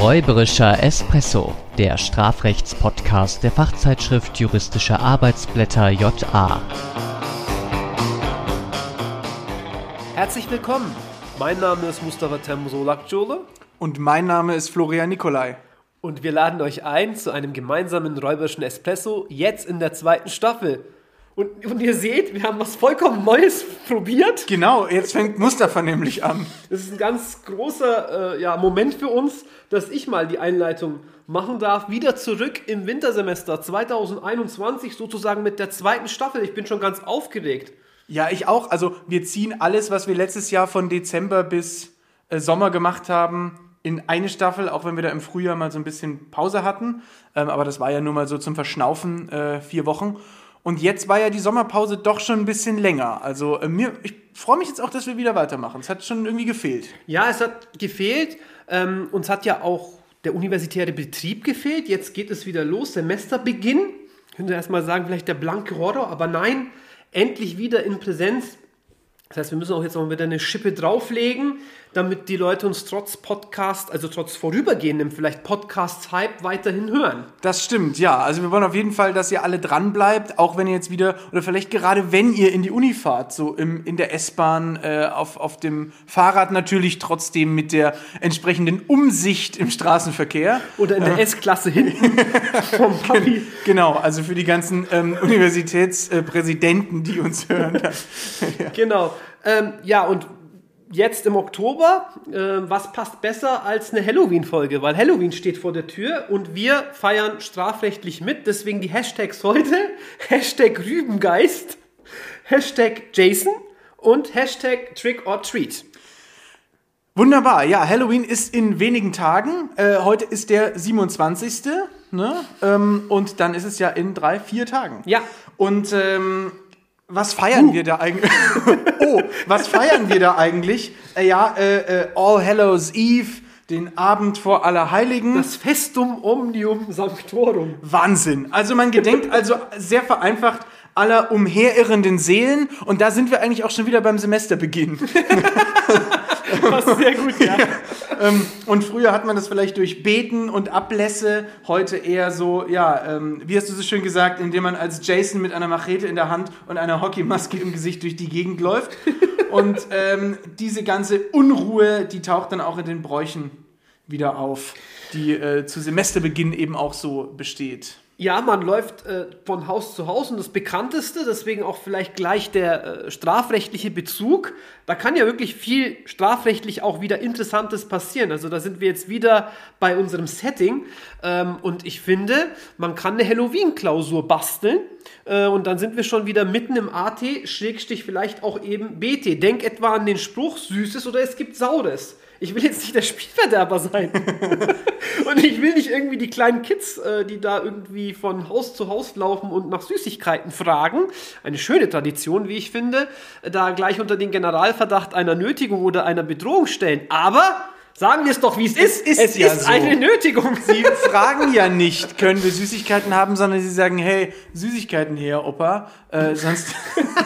Räuberischer Espresso, der Strafrechtspodcast der Fachzeitschrift Juristische Arbeitsblätter JA. Herzlich willkommen. Mein Name ist Mustafa Temsolakjole. Und mein Name ist Florian Nikolai. Und wir laden euch ein zu einem gemeinsamen räuberischen Espresso, jetzt in der zweiten Staffel. Und, und ihr seht, wir haben was vollkommen Neues probiert. Genau, jetzt fängt Mustafa nämlich an. Das ist ein ganz großer äh, ja, Moment für uns, dass ich mal die Einleitung machen darf. Wieder zurück im Wintersemester 2021, sozusagen mit der zweiten Staffel. Ich bin schon ganz aufgeregt. Ja, ich auch. Also wir ziehen alles, was wir letztes Jahr von Dezember bis äh, Sommer gemacht haben, in eine Staffel, auch wenn wir da im Frühjahr mal so ein bisschen Pause hatten. Ähm, aber das war ja nur mal so zum Verschnaufen äh, vier Wochen. Und jetzt war ja die Sommerpause doch schon ein bisschen länger. Also äh, mir, ich freue mich jetzt auch, dass wir wieder weitermachen. Es hat schon irgendwie gefehlt. Ja, es hat gefehlt. Ähm, uns hat ja auch der universitäre Betrieb gefehlt. Jetzt geht es wieder los. Semesterbeginn. Könnte erstmal sagen, vielleicht der blanke Horror, aber nein, endlich wieder in Präsenz. Das heißt, wir müssen auch jetzt noch wieder eine Schippe drauflegen damit die Leute uns trotz Podcast, also trotz vorübergehendem vielleicht Podcast-Hype weiterhin hören. Das stimmt, ja. Also wir wollen auf jeden Fall, dass ihr alle dran bleibt, auch wenn ihr jetzt wieder, oder vielleicht gerade wenn ihr in die Uni fahrt, so im, in der S-Bahn, äh, auf, auf dem Fahrrad natürlich trotzdem mit der entsprechenden Umsicht im Straßenverkehr. Oder in der äh. S-Klasse hinten vom Papi. Genau, also für die ganzen ähm, Universitätspräsidenten, die uns hören. ja. Genau. Ähm, ja, und jetzt im Oktober, äh, was passt besser als eine Halloween-Folge? Weil Halloween steht vor der Tür und wir feiern strafrechtlich mit. Deswegen die Hashtags heute: Hashtag Rübengeist, Hashtag Jason und Hashtag Trick or Treat. Wunderbar, ja, Halloween ist in wenigen Tagen. Äh, heute ist der 27. Ne? Ähm, und dann ist es ja in drei, vier Tagen. Ja. Und ähm, was feiern uh. wir da eigentlich? oh, was feiern wir da eigentlich? Äh, ja, äh, äh, All Hallows Eve, den Abend vor Allerheiligen. Das Festum Omnium Sanctorum. Wahnsinn. Also man gedenkt also sehr vereinfacht aller umherirrenden Seelen und da sind wir eigentlich auch schon wieder beim Semesterbeginn. Passt sehr gut, ja. Ähm, und früher hat man das vielleicht durch Beten und Ablässe, heute eher so, ja, ähm, wie hast du so schön gesagt, indem man als Jason mit einer Machete in der Hand und einer Hockeymaske im Gesicht durch die Gegend läuft. Und ähm, diese ganze Unruhe, die taucht dann auch in den Bräuchen wieder auf, die äh, zu Semesterbeginn eben auch so besteht. Ja, man läuft äh, von Haus zu Haus und das bekannteste, deswegen auch vielleicht gleich der äh, strafrechtliche Bezug. Da kann ja wirklich viel strafrechtlich auch wieder Interessantes passieren. Also da sind wir jetzt wieder bei unserem Setting ähm, und ich finde, man kann eine Halloween-Klausur basteln äh, und dann sind wir schon wieder mitten im AT, Schrägstich vielleicht auch eben BT. Denk etwa an den Spruch Süßes oder es gibt Saures ich will jetzt nicht der Spielverderber sein. und ich will nicht irgendwie die kleinen Kids, äh, die da irgendwie von Haus zu Haus laufen und nach Süßigkeiten fragen. Eine schöne Tradition, wie ich finde, da gleich unter den Generalverdacht einer Nötigung oder einer Bedrohung stellen. Aber Sagen wir es doch, wie es ist. Es ist, es ja ist so. eine Nötigung. Sie fragen ja nicht, können wir Süßigkeiten haben, sondern sie sagen, hey, Süßigkeiten her, Opa, äh, sonst,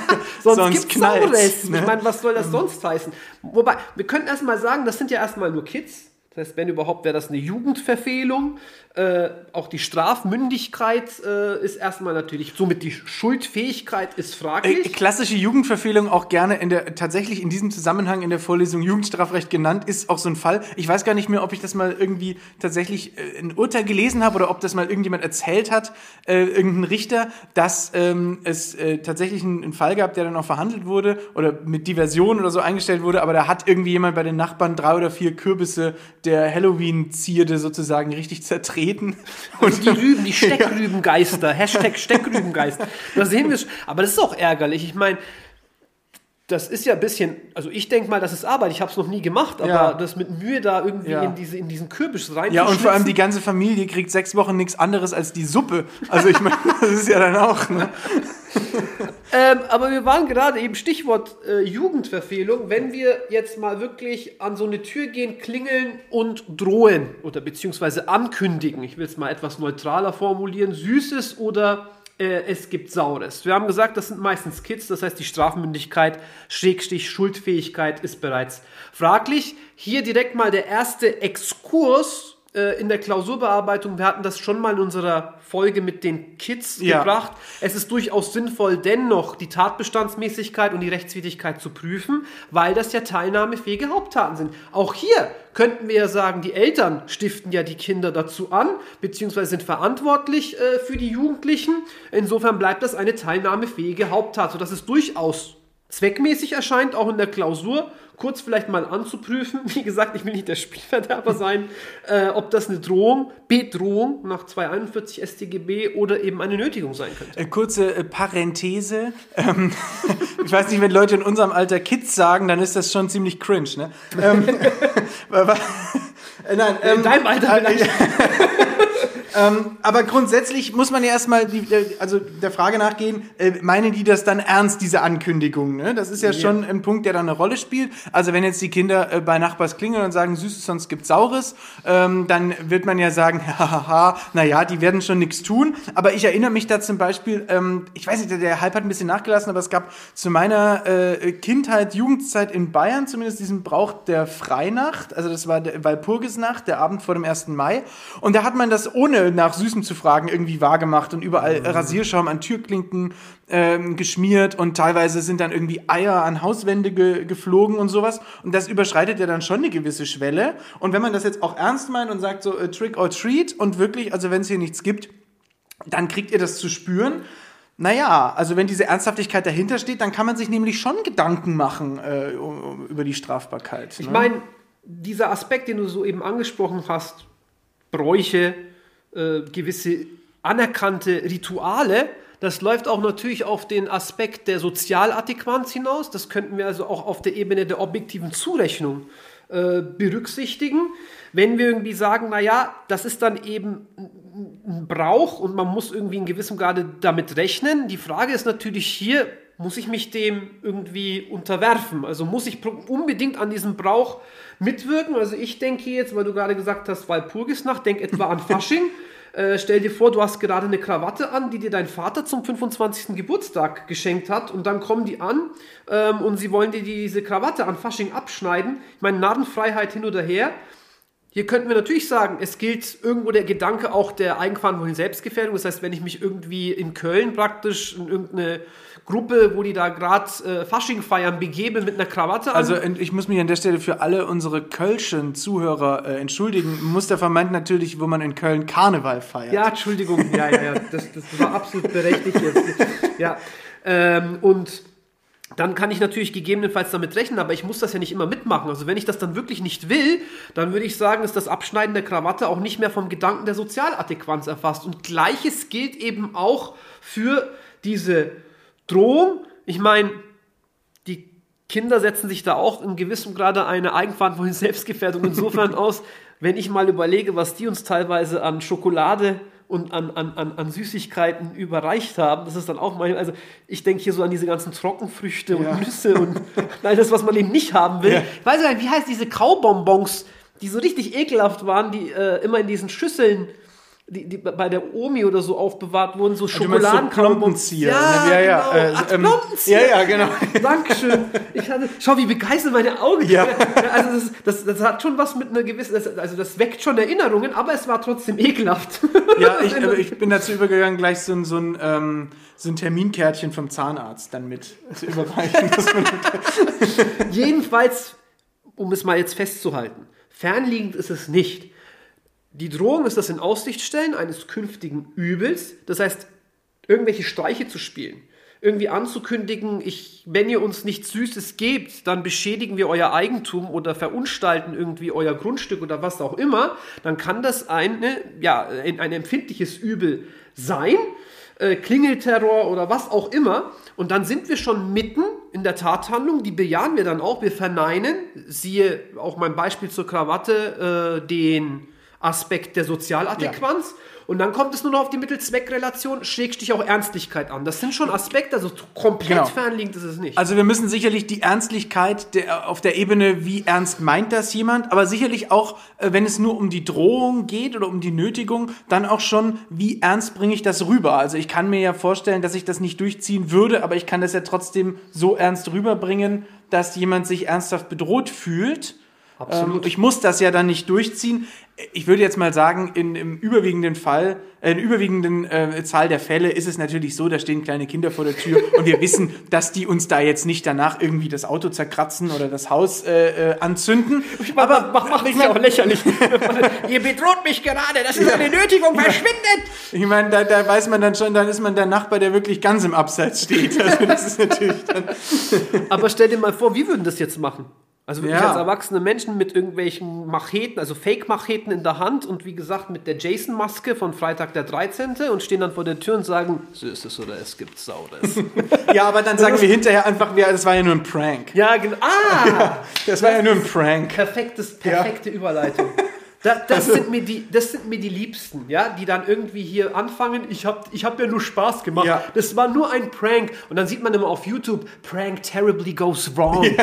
sonst, sonst knallt ne? Ich meine, was soll das sonst heißen? Wobei, wir könnten erstmal sagen, das sind ja erstmal nur Kids. Das heißt, wenn überhaupt, wäre das eine Jugendverfehlung. Äh, auch die Strafmündigkeit äh, ist erstmal natürlich, somit die Schuldfähigkeit ist fraglich. Äh, klassische Jugendverfehlung auch gerne in der, tatsächlich in diesem Zusammenhang in der Vorlesung Jugendstrafrecht genannt, ist auch so ein Fall. Ich weiß gar nicht mehr, ob ich das mal irgendwie tatsächlich äh, ein Urteil gelesen habe oder ob das mal irgendjemand erzählt hat, äh, irgendein Richter, dass ähm, es äh, tatsächlich einen, einen Fall gab, der dann auch verhandelt wurde oder mit Diversion oder so eingestellt wurde, aber da hat irgendwie jemand bei den Nachbarn drei oder vier Kürbisse der Halloween-Zierde sozusagen richtig zertreten treten. Und die Rüben, die Steckrübengeister, ja. Hashtag Steckrübengeist. Da sehen wir. Aber das ist auch ärgerlich. Ich meine, das ist ja ein bisschen, also ich denke mal, das ist Arbeit, ich habe es noch nie gemacht, aber ja. das mit Mühe da irgendwie ja. in, diese, in diesen Kürbis rein. Ja, und vor allem die ganze Familie kriegt sechs Wochen nichts anderes als die Suppe. Also ich meine, das ist ja dann auch. Ne? ähm, aber wir waren gerade eben Stichwort äh, Jugendverfehlung. Wenn wir jetzt mal wirklich an so eine Tür gehen, klingeln und drohen oder beziehungsweise ankündigen, ich will es mal etwas neutraler formulieren, Süßes oder äh, es gibt Saures. Wir haben gesagt, das sind meistens Kids, das heißt die Strafmündigkeit, Schrägstich, Schuldfähigkeit ist bereits fraglich. Hier direkt mal der erste Exkurs äh, in der Klausurbearbeitung, wir hatten das schon mal in unserer Folge mit den Kids Ja. gebracht. Es ist durchaus sinnvoll, dennoch die Tatbestandsmäßigkeit und die Rechtswidrigkeit zu prüfen, weil das ja teilnahmefähige Haupttaten sind. Auch hier könnten wir ja sagen, die Eltern stiften ja die Kinder dazu an, beziehungsweise sind verantwortlich äh, für die Jugendlichen. Insofern bleibt das eine teilnahmefähige Haupttat, sodass es durchaus zweckmäßig erscheint, auch in der Klausur, kurz vielleicht mal anzuprüfen. Wie gesagt, ich will nicht der Spielverderber sein, äh, ob das eine Drohung, Bedrohung nach 241 StGB oder eben eine Nötigung sein könnte. Äh, kurze äh, Parenthese. Ähm, ich weiß nicht, wenn Leute in unserem Alter Kids sagen, dann ist das schon ziemlich cringe, ne? Ähm, äh, nein, In ähm, deinem Alter vielleicht. Ähm, aber grundsätzlich muss man ja erstmal die, äh, also der Frage nachgehen, äh, meinen die das dann ernst, diese Ankündigung? Ne? Das ist ja, Ja. schon ein Punkt, der dann eine Rolle spielt. Also wenn jetzt die Kinder äh, bei Nachbars klingeln und sagen, Süßes, sonst gibt's Saures, ähm, dann wird man ja sagen, hahaha, naja, die werden schon nichts tun. Aber ich erinnere mich da zum Beispiel, ähm, ich weiß nicht, der- der Hype hat ein bisschen nachgelassen, aber es gab zu meiner äh, Kindheit, Jugendzeit in Bayern zumindest diesen Brauch der Freinacht. Also das war der Walpurgisnacht, der Abend vor dem 1. Mai. Und da hat man das ohne nach Süßem zu fragen irgendwie wahrgemacht und überall Rasierschaum an Türklinken ähm, geschmiert und teilweise sind dann irgendwie Eier an Hauswände ge geflogen und sowas. Und das überschreitet ja dann schon eine gewisse Schwelle. Und wenn man das jetzt auch ernst meint und sagt so äh, Trick or Treat und wirklich, also wenn es hier nichts gibt, dann kriegt ihr das zu spüren. Naja, also wenn diese Ernsthaftigkeit dahinter steht, dann kann man sich nämlich schon Gedanken machen äh, um- über die Strafbarkeit. Ich ne? meine, dieser Aspekt, den du so eben angesprochen hast, Bräuche, äh, gewisse anerkannte Rituale, das läuft auch natürlich auf den Aspekt der Sozialadäquanz hinaus. Das könnten wir also auch auf der Ebene der objektiven Zurechnung äh, berücksichtigen. Wenn wir irgendwie sagen, naja, das ist dann eben ein Brauch und man muss irgendwie in gewissem Grade damit rechnen. Die Frage ist natürlich hier, muss ich mich dem irgendwie unterwerfen? Also muss ich unbedingt an diesem Brauch mitwirken? Also ich denke jetzt, weil du gerade gesagt hast, Walpurgisnacht, denk etwa an Fasching. Äh, stell dir vor, du hast gerade eine Krawatte an, die dir dein Vater zum 25. Geburtstag geschenkt hat und dann kommen die an ähm, und sie wollen dir diese Krawatte an Fasching abschneiden. Ich meine, Narrenfreiheit hin oder her. Hier könnten wir natürlich sagen, es gilt irgendwo der Gedanke auch der eigenverantwortlichen Selbstgefährdung. Das heißt, wenn ich mich irgendwie in Köln praktisch in irgendeine Gruppe, wo die da gerade äh, Fasching feiern, begebe mit einer Krawatte an. Also ich muss mich an der Stelle für alle unsere Kölschen Zuhörer äh, entschuldigen. Mustafa meint natürlich, wo man in Köln Karneval feiert. Ja, Entschuldigung, ja, ja, ja, das, das war absolut berechtigt jetzt. Ja, ähm, und dann kann ich natürlich gegebenenfalls damit rechnen, aber ich muss das ja nicht immer mitmachen. Also wenn ich das dann wirklich nicht will, dann würde ich sagen, ist das Abschneiden der Krawatte auch nicht mehr vom Gedanken der Sozialadäquanz erfasst. Und gleiches gilt eben auch für diese Drohung. Ich meine, die Kinder setzen sich da auch in gewissem Grade eine eigenverantwortliche Selbstgefährdung insofern aus, wenn ich mal überlege, was die uns teilweise an Schokolade und an, an, an, an Süßigkeiten überreicht haben. Das ist dann auch mal, also ich denke hier so an diese ganzen Trockenfrüchte und Ja. Nüsse und all das, was man eben nicht haben will. Ja. Ich weiß gar nicht, wie heißt diese Kaubonbons, die so richtig ekelhaft waren, die äh, immer in diesen Schüsseln die, die bei der Omi oder so aufbewahrt wurden, so Du meinst so Ja, ne? Ja, ja, genau. äh, Ach, ähm, ja, ja, genau. Dankeschön. Ich hatte, schau, wie begeistert meine Augen. Ja. Also das, das, das hat schon was mit einer gewissen, das, also das weckt schon Erinnerungen, aber es war trotzdem ekelhaft. Ja, ich, aber ich bin dazu übergegangen, gleich so ein, so ein, ähm, so ein Terminkärtchen vom Zahnarzt dann mit zu überreichen. Jedenfalls, um es mal jetzt festzuhalten, fernliegend ist es nicht. Die Drohung ist das in Aussicht stellen eines künftigen Übels, das heißt, irgendwelche Streiche zu spielen. Irgendwie anzukündigen, ich, wenn ihr uns nichts Süßes gebt, dann beschädigen wir euer Eigentum oder verunstalten irgendwie euer Grundstück oder was auch immer, dann kann das eine, ja, ein, empfindliches Übel sein, äh, Klingelterror oder was auch immer. Und dann sind wir schon mitten in der Tathandlung, die bejahen wir dann auch, wir verneinen, siehe auch mein Beispiel zur Krawatte, äh, den Aspekt der Sozialadäquanz. Und dann kommt es nur noch auf die Mittel-Zweck-Relation, Schrägstich auch Ernstlichkeit an. Das sind schon Aspekte, also komplett Genau. fernliegend ist es nicht. Also wir müssen sicherlich die Ernstlichkeit der, auf der Ebene, wie ernst meint das jemand, aber sicherlich auch, äh, wenn es nur um die Drohung geht oder um die Nötigung, dann auch schon, wie ernst bringe ich das rüber. Also ich kann mir ja vorstellen, dass ich das nicht durchziehen würde, aber ich kann das ja trotzdem so ernst rüberbringen, dass jemand sich ernsthaft bedroht fühlt. Absolut. Ähm, ich muss das ja dann nicht durchziehen. Ich würde jetzt mal sagen, in, im überwiegenden Fall, äh, in überwiegenden äh, Zahl der Fälle ist es natürlich so, da stehen kleine Kinder vor der Tür und wir wissen, dass die uns da jetzt nicht danach irgendwie das Auto zerkratzen oder das Haus äh, äh, anzünden. Ich mach, aber mach, mach ich auch lächerlich. Ihr bedroht mich gerade, das ist eine Nötigung, verschwindet! Ich meine, da, da weiß man dann schon, dann ist man der Nachbar, der wirklich ganz im Abseits steht. Also das ist natürlich dann Aber stell dir mal vor, wir würden das jetzt machen. Also wirklich Ja. als erwachsene Menschen mit irgendwelchen Macheten, also Fake-Macheten in der Hand und wie gesagt mit der Jason-Maske von Freitag der 13. und stehen dann vor der Tür und sagen, so ist es oder es gibt Saures. Ja, aber dann sagen wir hinterher einfach, ja, das war ja nur ein Prank. ja, genau. Ah! Das war ja nur ein Prank. Perfektes, perfekte Überleitung. Da, das, sind mir die, das sind mir die Liebsten, ja, die dann irgendwie hier anfangen. Ich habe ich hab ja nur Spaß gemacht. Ja. Das war nur ein Prank. Und dann sieht man immer auf YouTube, Prank terribly goes wrong.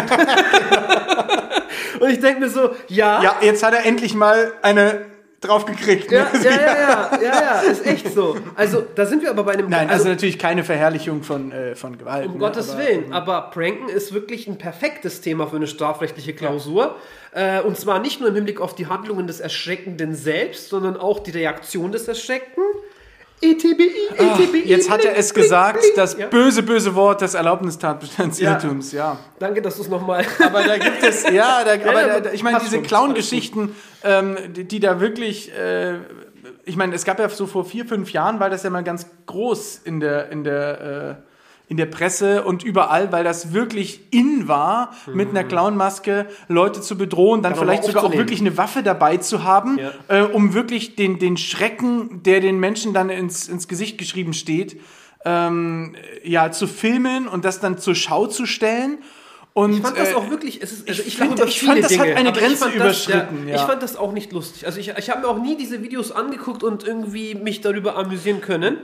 Und ich denke mir so, ja, Ja, jetzt hat er endlich mal eine drauf gekriegt. ja, ne? ja, ja, ja, ja, ja, ist echt so. Also da sind wir aber bei einem. Nein, also, natürlich keine Verherrlichung von, äh, von Gewalt. Um ne, Gottes aber- Willen. Aber Pranken ist wirklich ein perfektes Thema für eine strafrechtliche Klausur. Äh, und zwar nicht nur im Hinblick auf die Handlungen des Erschreckenden selbst, sondern auch die Reaktion des Erschreckten. ETBI, ETBI. Jetzt hat er es blink, gesagt, blink. das Ja, böse, böse Wort des Erlaubnistatbestandsirrtums, ja. danke, dass du es nochmal. Aber da gibt es, ja, da, aber ja, da, ich meine, diese Clown-Geschichten, ähm, die, die da wirklich, äh, ich meine, es gab ja so vor vier, fünf Jahren, war das ja mal ganz groß in der, in der, äh, in der Presse und überall, weil das wirklich in war, mit einer Clownmaske Leute zu bedrohen, dann Dann vielleicht sogar auch wirklich eine Waffe dabei zu haben, Ja. äh, um wirklich den, den Schrecken, der den Menschen dann ins, ins Gesicht geschrieben steht, ähm, ja, zu filmen und das dann zur Schau zu stellen. Und, Ich fand das äh, auch wirklich, es ist, also ich ich, find- ich fand, das hat Dinge, eine aber ich Grenze fand überschritten, Das, ja. Ich fand das auch nicht lustig. Also ich, ich habe mir auch nie diese Videos angeguckt und irgendwie mich darüber amüsieren können.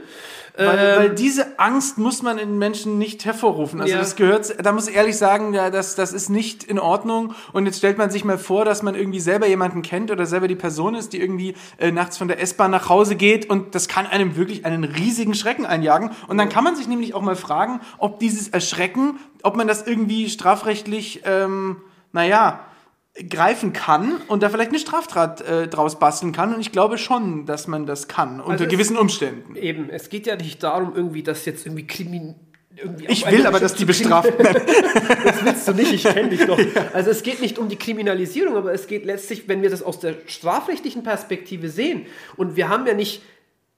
Weil, Ähm, weil diese Angst muss man in Menschen nicht hervorrufen. Also Ja. das gehört, da muss ich ehrlich sagen, ja, das, das ist nicht in Ordnung. Und jetzt stellt man sich mal vor, dass man irgendwie selber jemanden kennt oder selber die Person ist, die irgendwie äh, nachts von der S-Bahn nach Hause geht und das kann einem wirklich einen riesigen Schrecken einjagen. Und dann kann man sich nämlich auch mal fragen, ob dieses Erschrecken, ob man das irgendwie strafrechtlich, ähm, naja, greifen kann und da vielleicht eine Straftat äh, draus basteln kann. Und ich glaube schon, dass man das kann, unter es- gewissen Umständen. Eben, es geht ja nicht darum, irgendwie, dass jetzt irgendwie Krimin. Irgendwie Ich will aber, dass die bestraft werden. Das willst du nicht, ich kenne dich doch. Also es geht nicht um die Kriminalisierung, aber es geht letztlich, wenn wir das aus der strafrechtlichen Perspektive sehen, und wir haben ja nicht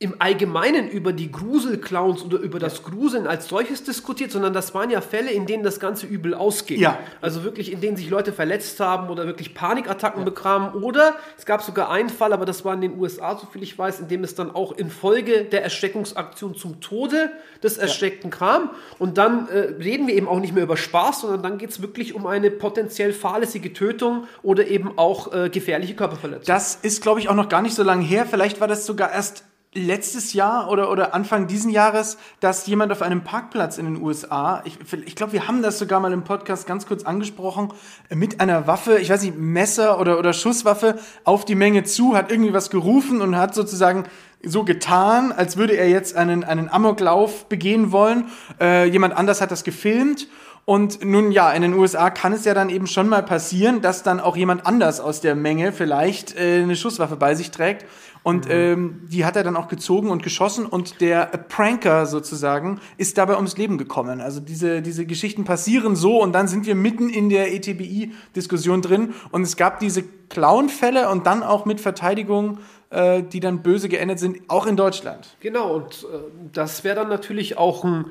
im Allgemeinen über die Gruselclowns oder über das Gruseln als solches diskutiert, sondern das waren ja Fälle, in denen das Ganze übel ausging. Ja. Also wirklich, in denen sich Leute verletzt haben oder wirklich Panikattacken bekamen. Oder es gab sogar einen Fall, aber das war in den USA, soviel ich weiß, in dem es dann auch infolge der Erschreckungsaktion zum Tode des Erschreckten kam. Und dann äh, reden wir eben auch nicht mehr über Spaß, sondern dann geht es wirklich um eine potenziell fahrlässige Tötung oder eben auch äh, gefährliche Körperverletzung. Das ist, glaube ich, auch noch gar nicht so lange her. Vielleicht war das sogar erst letztes Jahr oder, oder Anfang diesen Jahres, dass jemand auf einem Parkplatz in den USA, ich, ich glaube, wir haben das sogar mal im Podcast ganz kurz angesprochen, mit einer Waffe, ich weiß nicht, Messer oder, oder Schusswaffe auf die Menge zu, hat irgendwie was gerufen und hat sozusagen so getan, als würde er jetzt einen, einen Amoklauf begehen wollen. Äh, jemand anders hat das gefilmt. Und nun ja, in den USA kann es ja dann eben schon mal passieren, dass dann auch jemand anders aus der Menge vielleicht äh, eine Schusswaffe bei sich trägt. Und ähm, die hat er dann auch gezogen und geschossen und der Pranker sozusagen ist dabei ums Leben gekommen. Also diese, diese Geschichten passieren so und dann sind wir mitten in der ETBI-Diskussion drin und es gab diese Clown-Fälle und dann auch mit Verteidigung, äh, die dann böse geendet sind, auch in Deutschland. Genau, und äh, das wäre dann natürlich auch ein,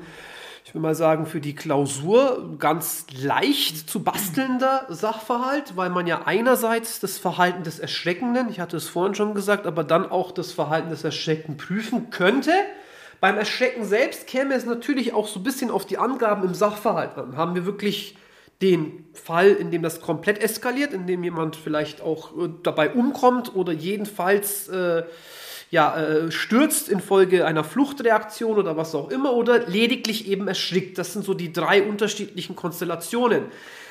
ich will mal sagen, für die Klausur ganz leicht zu bastelnder Sachverhalt, weil man ja einerseits das Verhalten des Erschreckenden, ich hatte es vorhin schon gesagt, aber dann auch das Verhalten des Erschreckten prüfen könnte. Beim Erschrecken selbst käme es natürlich auch so ein bisschen auf die Angaben im Sachverhalt an. Haben wir wirklich den Fall, in dem das komplett eskaliert, in dem jemand vielleicht auch äh, dabei umkommt oder jedenfalls äh, ja, äh, stürzt infolge einer Fluchtreaktion oder was auch immer oder lediglich eben erschrickt. Das sind so die drei unterschiedlichen Konstellationen.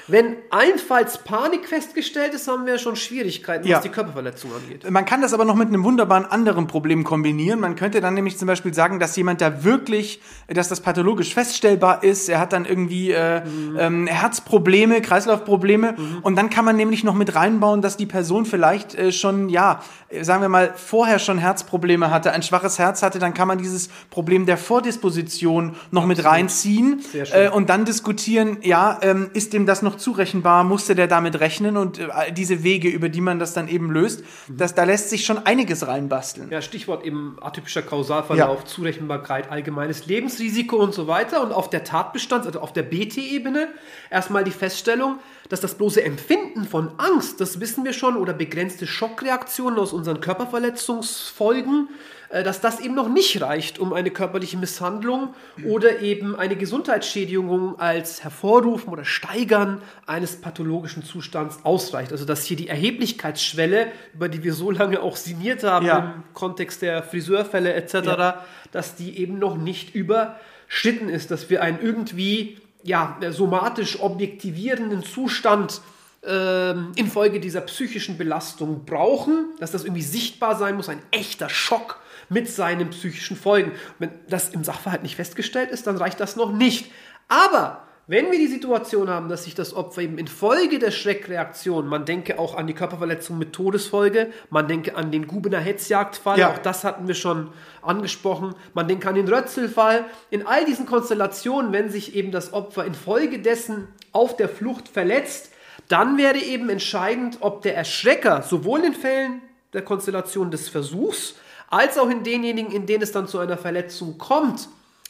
Wenn Einfallspanik festgestellt ist, haben wir schon Schwierigkeiten, Ja. was die Körperverletzung angeht. Man kann das aber noch mit einem wunderbaren anderen Problem kombinieren. Man könnte dann nämlich zum Beispiel sagen, dass jemand da wirklich, dass das pathologisch feststellbar ist. Er hat dann irgendwie äh, ähm, Herzprobleme, Kreislaufprobleme. Und dann kann man nämlich noch mit reinbauen, dass die Person vielleicht äh, schon, ja, sagen wir mal, vorher schon Herzprobleme hatte, ein schwaches Herz hatte. Dann kann man dieses Problem der Vordisposition noch mit reinziehen äh, und dann diskutieren, ja, ähm, ist dem das noch zurechenbar? Musste der damit rechnen? Und äh, diese Wege, über die man das dann eben löst, das, da lässt sich schon einiges reinbasteln. Ja, Stichwort eben atypischer Kausalverlauf, Ja. Zurechenbarkeit, allgemeines Lebensrisiko und so weiter. Und auf der Tatbestands-, also auf der BT-Ebene erstmal die Feststellung, dass das bloße Empfinden von Angst, das wissen wir schon, oder begrenzte Schockreaktionen aus unseren Körperverletzungsfolgen, dass das eben noch nicht reicht, um eine körperliche Misshandlung oder eben eine Gesundheitsschädigung als Hervorrufen oder Steigern eines pathologischen Zustands ausreicht. Also dass hier die Erheblichkeitsschwelle, über die wir so lange auch sinniert haben Ja. im Kontext der Friseurfälle etc., dass die eben noch nicht überschritten ist, dass wir einen irgendwie ja, somatisch objektivierenden Zustand ähm, infolge dieser psychischen Belastung brauchen, dass das irgendwie sichtbar sein muss, ein echter Schock mit seinen psychischen Folgen. Wenn das im Sachverhalt nicht festgestellt ist, dann reicht das noch nicht. Aber wenn wir die Situation haben, dass sich das Opfer eben infolge der Schreckreaktion, man denke auch an die Körperverletzung mit Todesfolge, man denke an den Gubener Hetzjagdfall, Ja. auch das hatten wir schon angesprochen, man denke an den Rötzelfall. In all diesen Konstellationen, wenn sich eben das Opfer infolgedessen auf der Flucht verletzt, dann wäre eben entscheidend, ob der Erschrecker sowohl in Fällen der Konstellation des Versuchs als auch in denjenigen, in denen es dann zu einer Verletzung kommt,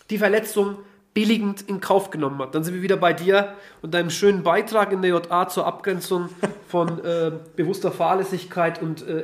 die Verletzung billigend in Kauf genommen hat. Dann sind wir wieder bei dir und deinem schönen Beitrag in der JA zur Abgrenzung von äh, bewusster Fahrlässigkeit und äh,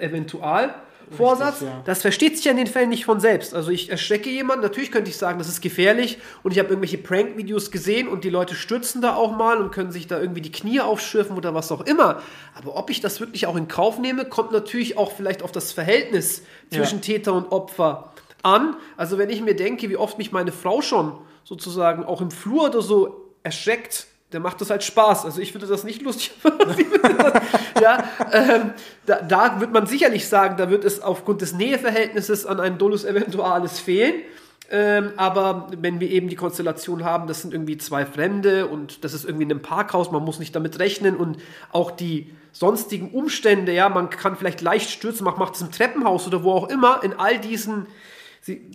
Eventualvorsatz. Richtig, ja. Das versteht sich ja in den Fällen nicht von selbst. Also ich erschrecke jemanden, natürlich könnte ich sagen, das ist gefährlich und ich habe irgendwelche Prank-Videos gesehen und die Leute stürzen da auch mal und können sich da irgendwie die Knie aufschürfen oder was auch immer. Aber ob ich das wirklich auch in Kauf nehme, kommt natürlich auch vielleicht auf das Verhältnis zwischen Täter und Opfer an. Also wenn ich mir denke, wie oft mich meine Frau schon sozusagen auch im Flur oder so erschreckt, der macht das halt Spaß. Also ich würde das nicht lustig ja, ähm, da, da wird man sicherlich sagen, da wird es aufgrund des Näheverhältnisses an einen Dolus Eventualis fehlen. Ähm, aber wenn wir eben die Konstellation haben, das sind irgendwie zwei Fremde und das ist irgendwie in einem Parkhaus, man muss nicht damit rechnen und auch die sonstigen Umstände, ja, man kann vielleicht leicht stürzen, man macht es im Treppenhaus oder wo auch immer, in all diesen,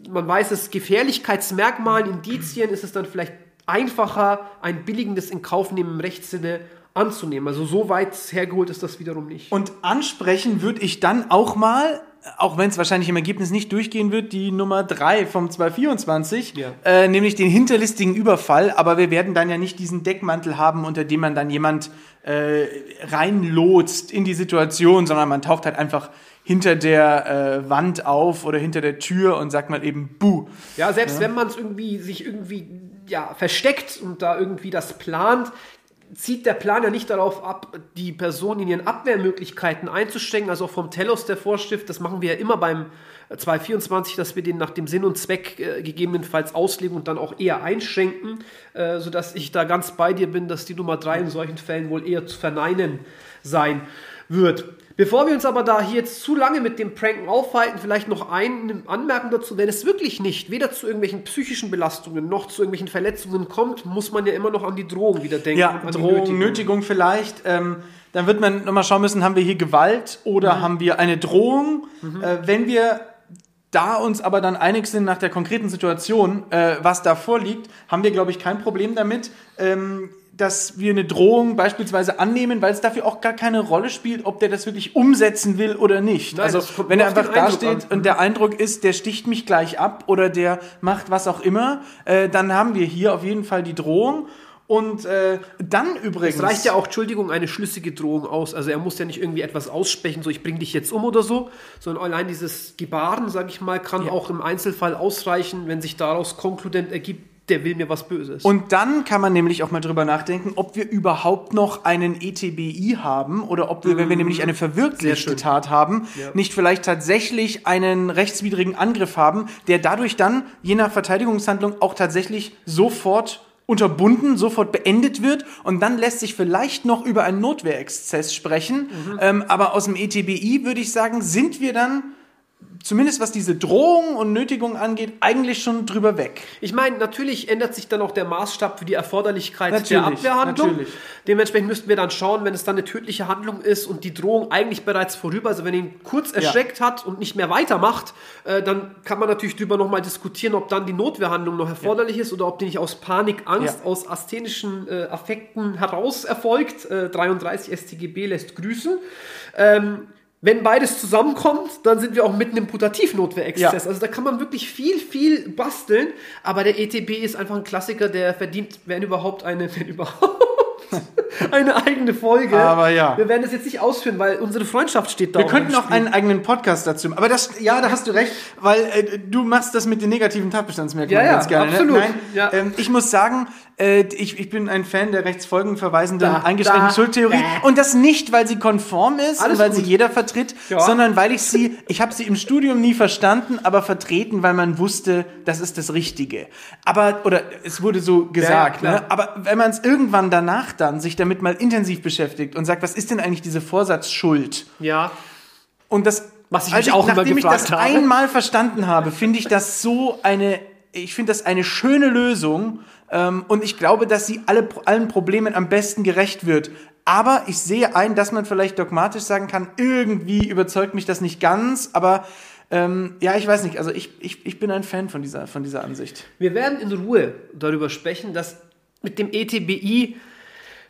man weiß es, Gefährlichkeitsmerkmalen, Indizien, ist es dann vielleicht einfacher, ein billigendes Inkaufnehmen im Rechtssinne anzunehmen. Also so weit hergeholt ist das wiederum nicht. Und ansprechen würde ich dann auch mal, auch wenn es wahrscheinlich im Ergebnis nicht durchgehen wird, die Nummer 3 vom 224, Ja. äh, nämlich den hinterlistigen Überfall. Aber wir werden dann ja nicht diesen Deckmantel haben, unter dem man dann jemand äh, reinlotst in die Situation, sondern man taucht halt einfach hinter der äh, Wand auf oder hinter der Tür und sagt mal eben Buh. Ja, selbst wenn man es irgendwie sich irgendwie ja, versteckt und da irgendwie das plant, zieht der Plan ja nicht darauf ab, die Person in ihren Abwehrmöglichkeiten einzuschränken, also auch vom Telos der Vorschrift, das machen wir ja immer beim 224, dass wir den nach dem Sinn und Zweck äh, gegebenenfalls auslegen und dann auch eher einschränken, äh, sodass ich da ganz bei dir bin, dass die Nummer 3 in solchen Fällen wohl eher zu verneinen sein wird. Bevor wir uns aber da hier jetzt zu lange mit dem Pranken aufhalten, vielleicht noch eine Anmerkung dazu, wenn es wirklich nicht weder zu irgendwelchen psychischen Belastungen noch zu irgendwelchen Verletzungen kommt, muss man ja immer noch an die Drohung wieder denken. Ja, Drohung, Nötigung. Nötigung vielleicht. Ähm, dann wird man nochmal schauen müssen, haben wir hier Gewalt oder haben wir eine Drohung? Äh, wenn wir da uns aber dann einig sind nach der konkreten Situation, äh, was da vorliegt, haben wir, glaube ich, kein Problem damit, ähm, dass wir eine Drohung beispielsweise annehmen, weil es dafür auch gar keine Rolle spielt, ob der das wirklich umsetzen will oder nicht. Nein, also wenn er einfach da steht und der Eindruck ist, der sticht mich gleich ab oder der macht was auch immer, äh, dann haben wir hier auf jeden Fall die Drohung. Und äh, dann übrigens. Es reicht ja auch, Entschuldigung, eine schlüssige Drohung aus. Also er muss ja nicht irgendwie etwas aussprechen, so ich bringe dich jetzt um oder so, sondern allein dieses Gebaren, sage ich mal, kann Ja. auch im Einzelfall ausreichen, wenn sich daraus konkludent ergibt, der will mir was Böses. Und dann kann man nämlich auch mal drüber nachdenken, ob wir überhaupt noch einen ETBI haben oder ob wir, wenn wir nämlich eine Mhm. Verwirklichte. Tat haben, Ja. nicht vielleicht tatsächlich einen rechtswidrigen Angriff haben, der dadurch dann, je nach Verteidigungshandlung, auch tatsächlich sofort unterbunden, sofort beendet wird und dann lässt sich vielleicht noch über einen Notwehrexzess sprechen. Ähm, aber aus dem ETBI würde ich sagen, sind wir dann zumindest was diese Drohung und Nötigung angeht, eigentlich schon drüber weg. Ich meine, natürlich ändert sich dann auch der Maßstab für die Erforderlichkeit Natürlich, der Abwehrhandlung. natürlich. Dementsprechend müssten wir dann schauen, wenn es dann eine tödliche Handlung ist und die Drohung eigentlich bereits vorüber, also wenn ihn kurz erschreckt hat und nicht mehr weitermacht, äh, dann kann man natürlich darüber nochmal diskutieren, ob dann die Notwehrhandlung noch erforderlich ist oder ob die nicht aus Panik, Angst, Ja. aus asthenischen äh, Affekten heraus erfolgt. Äh, 33 StGB lässt grüßen. Ähm, wenn beides zusammenkommt, dann sind wir auch mitten im Putativnotwehrexzess. Ja. Also da kann man wirklich viel, viel basteln. Aber der ETB ist einfach ein Klassiker, der verdient, wenn überhaupt eine, wenn überhaupt eine eigene Folge. Aber ja. Wir werden das jetzt nicht ausführen, weil unsere Freundschaft steht da. Wir auch könnten Spiel. einen eigenen Podcast dazu machen. Aber das, ja, da hast du recht, weil äh, du machst das mit den negativen Tatbestandsmerkmalen Ja, ja, ganz gerne. absolut. Ne? Nein, Ja. ähm, ich muss sagen, äh, ich, ich bin ein Fan der rechtsfolgenverweisenden Da, eingeschränkten da, Schuldtheorie. äh. Und das nicht, weil sie konform ist Alles und weil gut. sie jeder vertritt, Ja. sondern weil ich sie, ich habe sie im Studium nie verstanden, aber vertreten, weil man wusste, das ist das Richtige. Aber, oder es wurde so gesagt, klar. ne? aber wenn man es irgendwann danach dann sich damit mal intensiv beschäftigt und sagt, was ist denn eigentlich diese Vorsatzschuld? Ja. Und das, Was ich als mich auch immer nachdem ich das habe. einmal verstanden habe, finde ich das so eine, ich finde das eine schöne Lösung. Ähm, und ich glaube, dass sie alle, allen Problemen am besten gerecht wird. Aber ich sehe ein, dass man vielleicht dogmatisch sagen kann, irgendwie überzeugt mich das nicht ganz, aber ähm, ja, ich weiß nicht. Also ich, ich, ich bin ein Fan von dieser, von dieser Ansicht. Wir werden in Ruhe darüber sprechen, dass mit dem ETBI,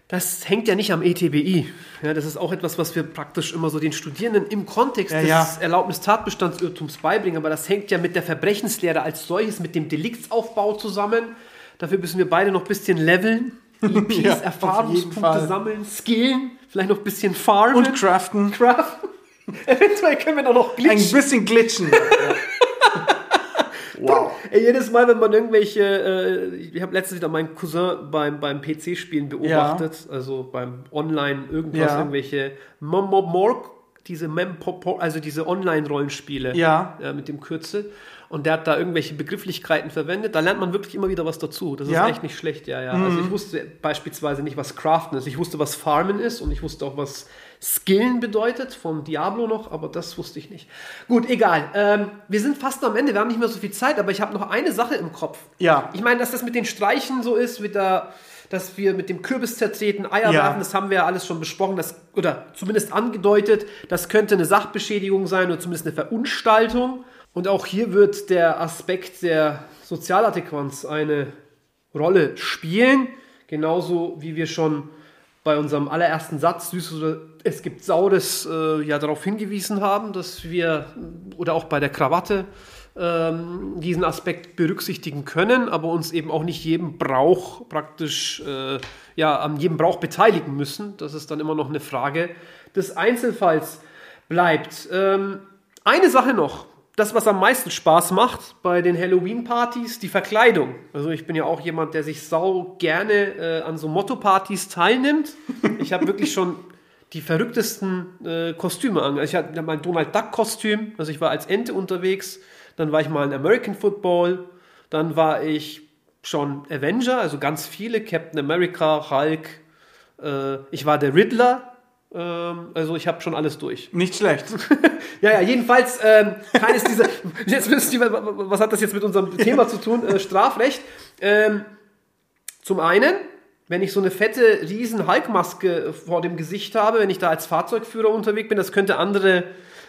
das hängt ja nicht am ETBI. Ja, das ist auch etwas, was wir praktisch immer so den Studierenden im Kontext Ja, des ja. Erlaubnis-Tatbestandsirrtums beibringen. Aber das hängt ja mit der Verbrechenslehre als solches, mit dem Deliktsaufbau zusammen. Dafür müssen wir beide noch ein bisschen leveln. EPs, Ja, Erfahrungspunkte sammeln, skillen, vielleicht noch ein bisschen farmen. Und craften. craften. Eventuell können wir doch noch Ein glitchen. bisschen glitchen. wow. Ey, jedes Mal, wenn man irgendwelche, äh, ich habe letztens wieder meinen Cousin beim, beim PC-Spielen beobachtet, also beim Online irgendwas, Ja. irgendwelche Momomorg, diese Mempopor, also diese Online-Rollenspiele Ja. äh, mit dem Kürzel. Und der hat da irgendwelche Begrifflichkeiten verwendet. Da lernt man wirklich immer wieder was dazu. Das ist Ja? echt nicht schlecht, ja, ja. Also ich wusste beispielsweise nicht, was Craften ist. Ich wusste, was Farmen ist und ich wusste auch, was Skillen bedeutet, vom Diablo noch, aber das wusste ich nicht. Gut, egal. Ähm, wir sind fast am Ende, wir haben nicht mehr so viel Zeit, aber ich habe noch eine Sache im Kopf. Ja. Ich meine, dass das mit den Streichen so ist, mit der, dass wir mit dem Kürbis zertreten, Eier Ja. werfen, das haben wir ja alles schon besprochen, das, oder zumindest angedeutet. Das könnte eine Sachbeschädigung sein oder zumindest eine Verunstaltung. Und auch hier wird der Aspekt der Sozialadäquanz eine Rolle spielen. Genauso wie wir schon bei unserem allerersten Satz, süß oder es gibt Saures, äh, ja darauf hingewiesen haben, dass wir, oder auch bei der Krawatte, ähm, diesen Aspekt berücksichtigen können, aber uns eben auch nicht jedem Brauch praktisch, äh, ja, an jedem Brauch beteiligen müssen. Das ist dann immer noch eine Frage des Einzelfalls bleibt. Ähm, eine Sache noch. Das, was am meisten Spaß macht bei den Halloween-Partys, die Verkleidung. Also ich bin ja auch jemand, der sich sau gerne äh, an so Motto-Partys teilnimmt. Ich habe wirklich schon die verrücktesten äh, Kostüme an. Also ich hatte mein Donald Duck-Kostüm, also ich war als Ente unterwegs. Dann war ich mal in American Football. Dann war ich schon Avenger, also ganz viele, Captain America, Hulk. Äh, ich war der Riddler. Ähm, also ich habe schon alles durch. Nicht schlecht. Ja, ja, jedenfalls ähm, keines dieser. Jetzt wisst ihr, was hat das jetzt mit unserem Thema zu tun? Äh, Strafrecht. Ähm, zum einen, wenn ich so eine fette, riesen Hulkmaske vor dem Gesicht habe, wenn ich da als Fahrzeugführer unterwegs bin, das könnte andere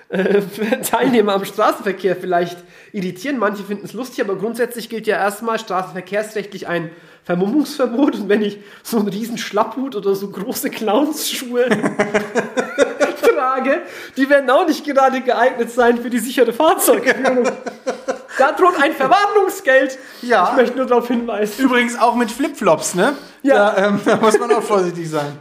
äh, Teilnehmer am Straßenverkehr vielleicht irritieren. Manche finden es lustig, aber grundsätzlich gilt ja erstmal straßenverkehrsrechtlich ein Vermummungsverbot. Und wenn ich so einen riesen Schlapphut oder so große Clownsschuhe trage, die werden auch nicht gerade geeignet sein für die sichere Fahrzeugführung. Da droht ein Verwarnungsgeld. Ja. Ich möchte nur darauf hinweisen. Übrigens auch mit Flipflops, ne? Ja. Da, ähm, da muss man auch vorsichtig sein.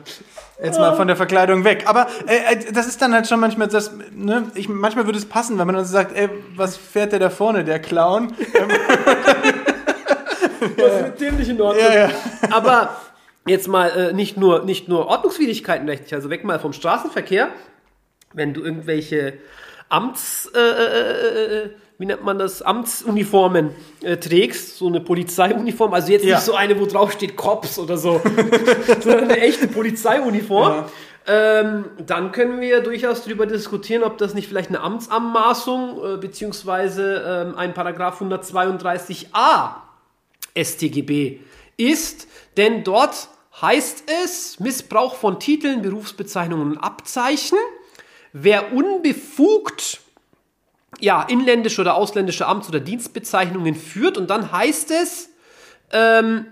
Jetzt mal von der Verkleidung weg. Aber äh, äh, das ist dann halt schon manchmal das, ne? Ich, manchmal würde es passen, wenn man dann so sagt, ey, was fährt der da vorne, der Clown? Das ist mit dem nicht in Ordnung. Ja, ja. Aber jetzt mal äh, nicht, nur, nicht nur Ordnungswidrigkeiten rechtlich, also weg mal vom Straßenverkehr, wenn du irgendwelche Amts, äh, äh, äh, wie nennt man das, Amtsuniformen äh, trägst, so eine Polizeiuniform, also jetzt Ja. nicht so eine, wo drauf steht Cops oder so, sondern eine echte Polizeiuniform. Ähm, dann können wir durchaus darüber diskutieren, ob das nicht vielleicht eine Amtsanmaßung äh, beziehungsweise ähm, ein Paragraph 132a StGB ist, denn dort heißt es Missbrauch von Titeln, Berufsbezeichnungen und Abzeichen. Wer unbefugt ja, inländische oder ausländische Amts- oder Dienstbezeichnungen führt und dann heißt es, ähm,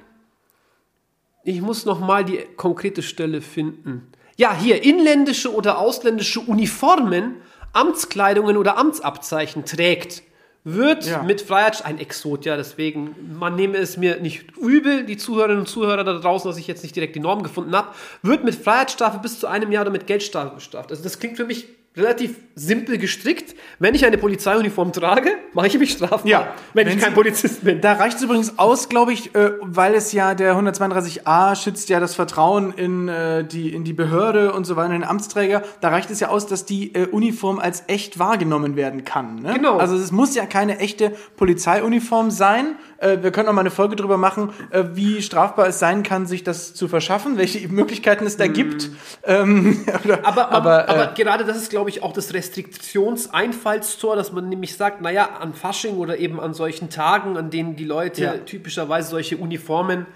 ich muss noch mal die konkrete Stelle finden. Ja, hier inländische oder ausländische Uniformen, Amtskleidungen oder Amtsabzeichen trägt, wird Ja. mit Freiheit ein Exot, ja, deswegen man nehme es mir nicht übel, die Zuhörerinnen und Zuhörer da draußen, dass ich jetzt nicht direkt die Norm gefunden habe, wird mit Freiheitsstrafe bis zu einem Jahr oder mit Geldstrafe bestraft. Also das klingt für mich relativ simpel gestrickt. Wenn ich eine Polizeiuniform trage, mache ich mich strafbar, Ja, wenn, wenn ich kein Sie- Polizist bin. Da reicht es übrigens aus, glaube ich, äh, weil es ja der 132a schützt ja das Vertrauen in, äh, die, in die Behörde und so weiter, in den Amtsträger. Da reicht es ja aus, dass die äh, Uniform als echt wahrgenommen werden kann. Ne? Genau. Also es muss ja keine echte Polizeiuniform sein. Äh, wir können auch mal eine Folge drüber machen, äh, wie strafbar es sein kann, sich das zu verschaffen, welche Möglichkeiten es da gibt. Ähm, oder, Mhm. Aber, aber, aber, äh, gerade das ist, glaube ich, auch das Restriktionseinfallstor, dass man nämlich sagt, naja, an Fasching oder eben an solchen Tagen, an denen die Leute Ja. typischerweise solche Uniformen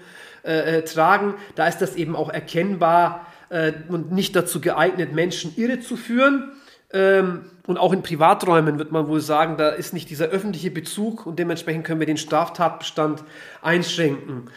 äh, äh, tragen, da ist das eben auch erkennbar äh, und nicht dazu geeignet, Menschen irre zu führen. Ähm, und auch in Privaträumen wird man wohl sagen, da ist nicht dieser öffentliche Bezug und dementsprechend können wir den Straftatbestand einschränken.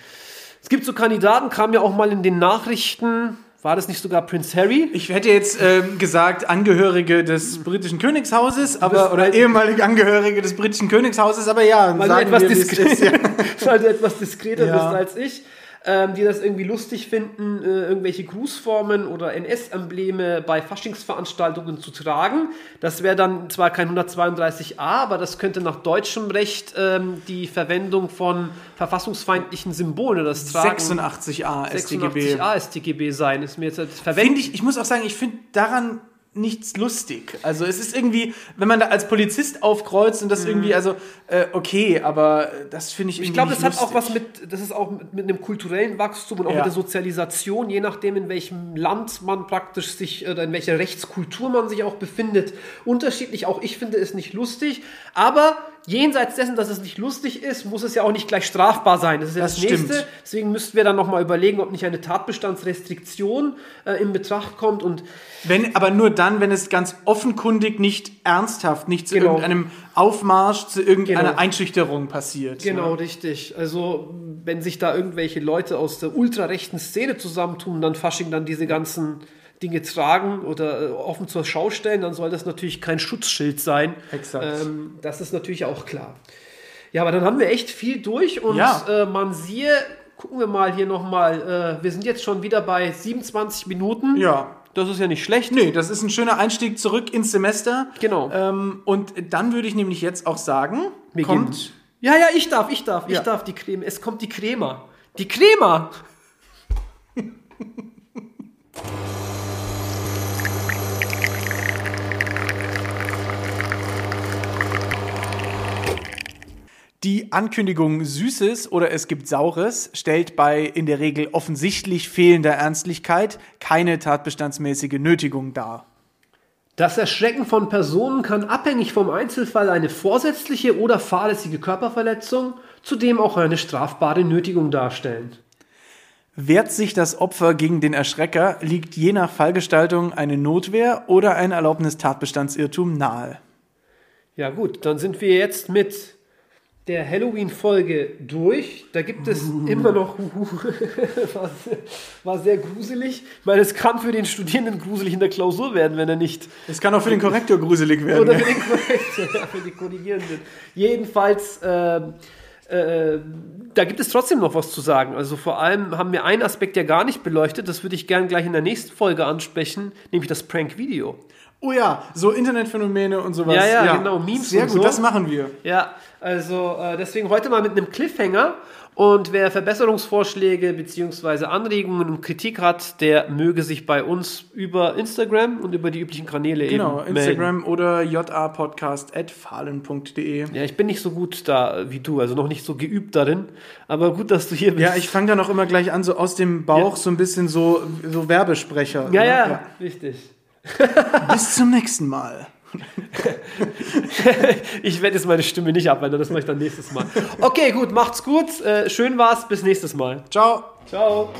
Es gibt so Kandidaten, kam ja auch mal in den Nachrichten, war das nicht sogar Prince Harry? Ich hätte jetzt ähm, gesagt Angehörige des britischen Königshauses, aber oder ehemalige Angehörige des britischen Königshauses, aber ja, weil du etwas, diskret ist, ja. weil du etwas diskreter Ja. bist als ich, ähm, die das irgendwie lustig finden, äh, irgendwelche Grußformen oder NS-Embleme bei Faschingsveranstaltungen zu tragen. Das wäre dann zwar kein 132a, aber das könnte nach deutschem Recht ähm, die Verwendung von verfassungsfeindlichen Symbolen das Tragen 86a StGB. 86a StGB sein. Ist mir jetzt Verwendung Finde ich, ich muss auch sagen, ich finde daran nichts lustig. Also es ist irgendwie, wenn man da als Polizist aufkreuzt und das irgendwie, also äh, okay, aber das finde ich irgendwie Mhm. Ich glaube, das hat auch lustig. was mit, das ist auch mit, mit einem kulturellen Wachstum und auch Ja. mit der Sozialisation, je nachdem, in welchem Land man praktisch sich oder in welcher Rechtskultur man sich auch befindet, unterschiedlich. Auch ich finde es nicht lustig, aber jenseits dessen, dass es nicht lustig ist, muss es ja auch nicht gleich strafbar sein. Das ist ja das, Das stimmt. Nächste. Deswegen müssten wir dann nochmal überlegen, ob nicht eine Tatbestandsrestriktion äh, in Betracht kommt und Wenn, aber nur dann, wenn es ganz offenkundig nicht ernsthaft, nicht zu Genau. irgendeinem Aufmarsch, zu irgendeiner Genau. Einschüchterung passiert. Genau, Ne? richtig. Also, wenn sich da irgendwelche Leute aus der ultrarechten Szene zusammentun, dann Fasching dann diese ganzen Dinge tragen oder äh, offen zur Schau stellen, dann soll das natürlich kein Schutzschild sein. Exakt. Ähm, das ist natürlich auch klar. Ja, aber dann haben wir echt viel durch und Ja. äh, man siehe, gucken wir mal hier nochmal, äh, wir sind jetzt schon wieder bei 27 Minuten. Ja. Das ist ja nicht schlecht. Nee, das ist ein schöner Einstieg zurück ins Semester. Genau. Ähm, und dann würde ich nämlich jetzt auch sagen, Wir kommt gehen- Ja, ja, ich darf, ich darf, ich Ja. darf die Creme. Es kommt die Crema. Die Crema! Die Ankündigung Süßes oder es gibt Saures stellt bei in der Regel offensichtlich fehlender Ernstlichkeit keine tatbestandsmäßige Nötigung dar. Das Erschrecken von Personen kann abhängig vom Einzelfall eine vorsätzliche oder fahrlässige Körperverletzung, zudem auch eine strafbare Nötigung darstellen. Wehrt sich das Opfer gegen den Erschrecker, liegt je nach Fallgestaltung eine Notwehr oder ein erlaubnis Tatbestandsirrtum nahe. Ja gut, dann sind wir jetzt mit der Halloween-Folge durch. Da gibt es immer noch, war, sehr- war sehr gruselig. Ich meine, es kann für den Studierenden gruselig in der Klausur werden, wenn er nicht Es kann auch für den Korrektor gruselig werden. Oder für den Korrektor, ja, für die Korrigierenden. Jedenfalls, ähm, äh, da gibt es trotzdem noch was zu sagen. Also vor allem haben wir einen Aspekt ja gar nicht beleuchtet, das würde ich gerne gleich in der nächsten Folge ansprechen, nämlich das Prank-Video. Oh ja, so Internetphänomene und sowas. Ja, ja, genau, Memes Sehr und gut, so. das machen wir. Ja, also äh, deswegen heute mal mit einem Cliffhanger. Und wer Verbesserungsvorschläge bzw. Anregungen und Kritik hat, der möge sich bei uns über Instagram und über die üblichen Kanäle Genau, eben Instagram melden. oder japodcast.fahlen.de. Ja, ich bin nicht so gut da wie du, also noch nicht so geübt darin. Aber gut, dass du hier bist. Ja, ich fange dann auch immer gleich an, so aus dem Bauch Ja. so ein bisschen so, so Werbesprecher. ja, ne? ja, richtig. Bis zum nächsten Mal. Ich werde jetzt meine Stimme nicht abwenden, das mache ich dann nächstes Mal. Okay, gut, macht's gut. Äh, schön war's. Bis nächstes Mal. Ciao. Ciao.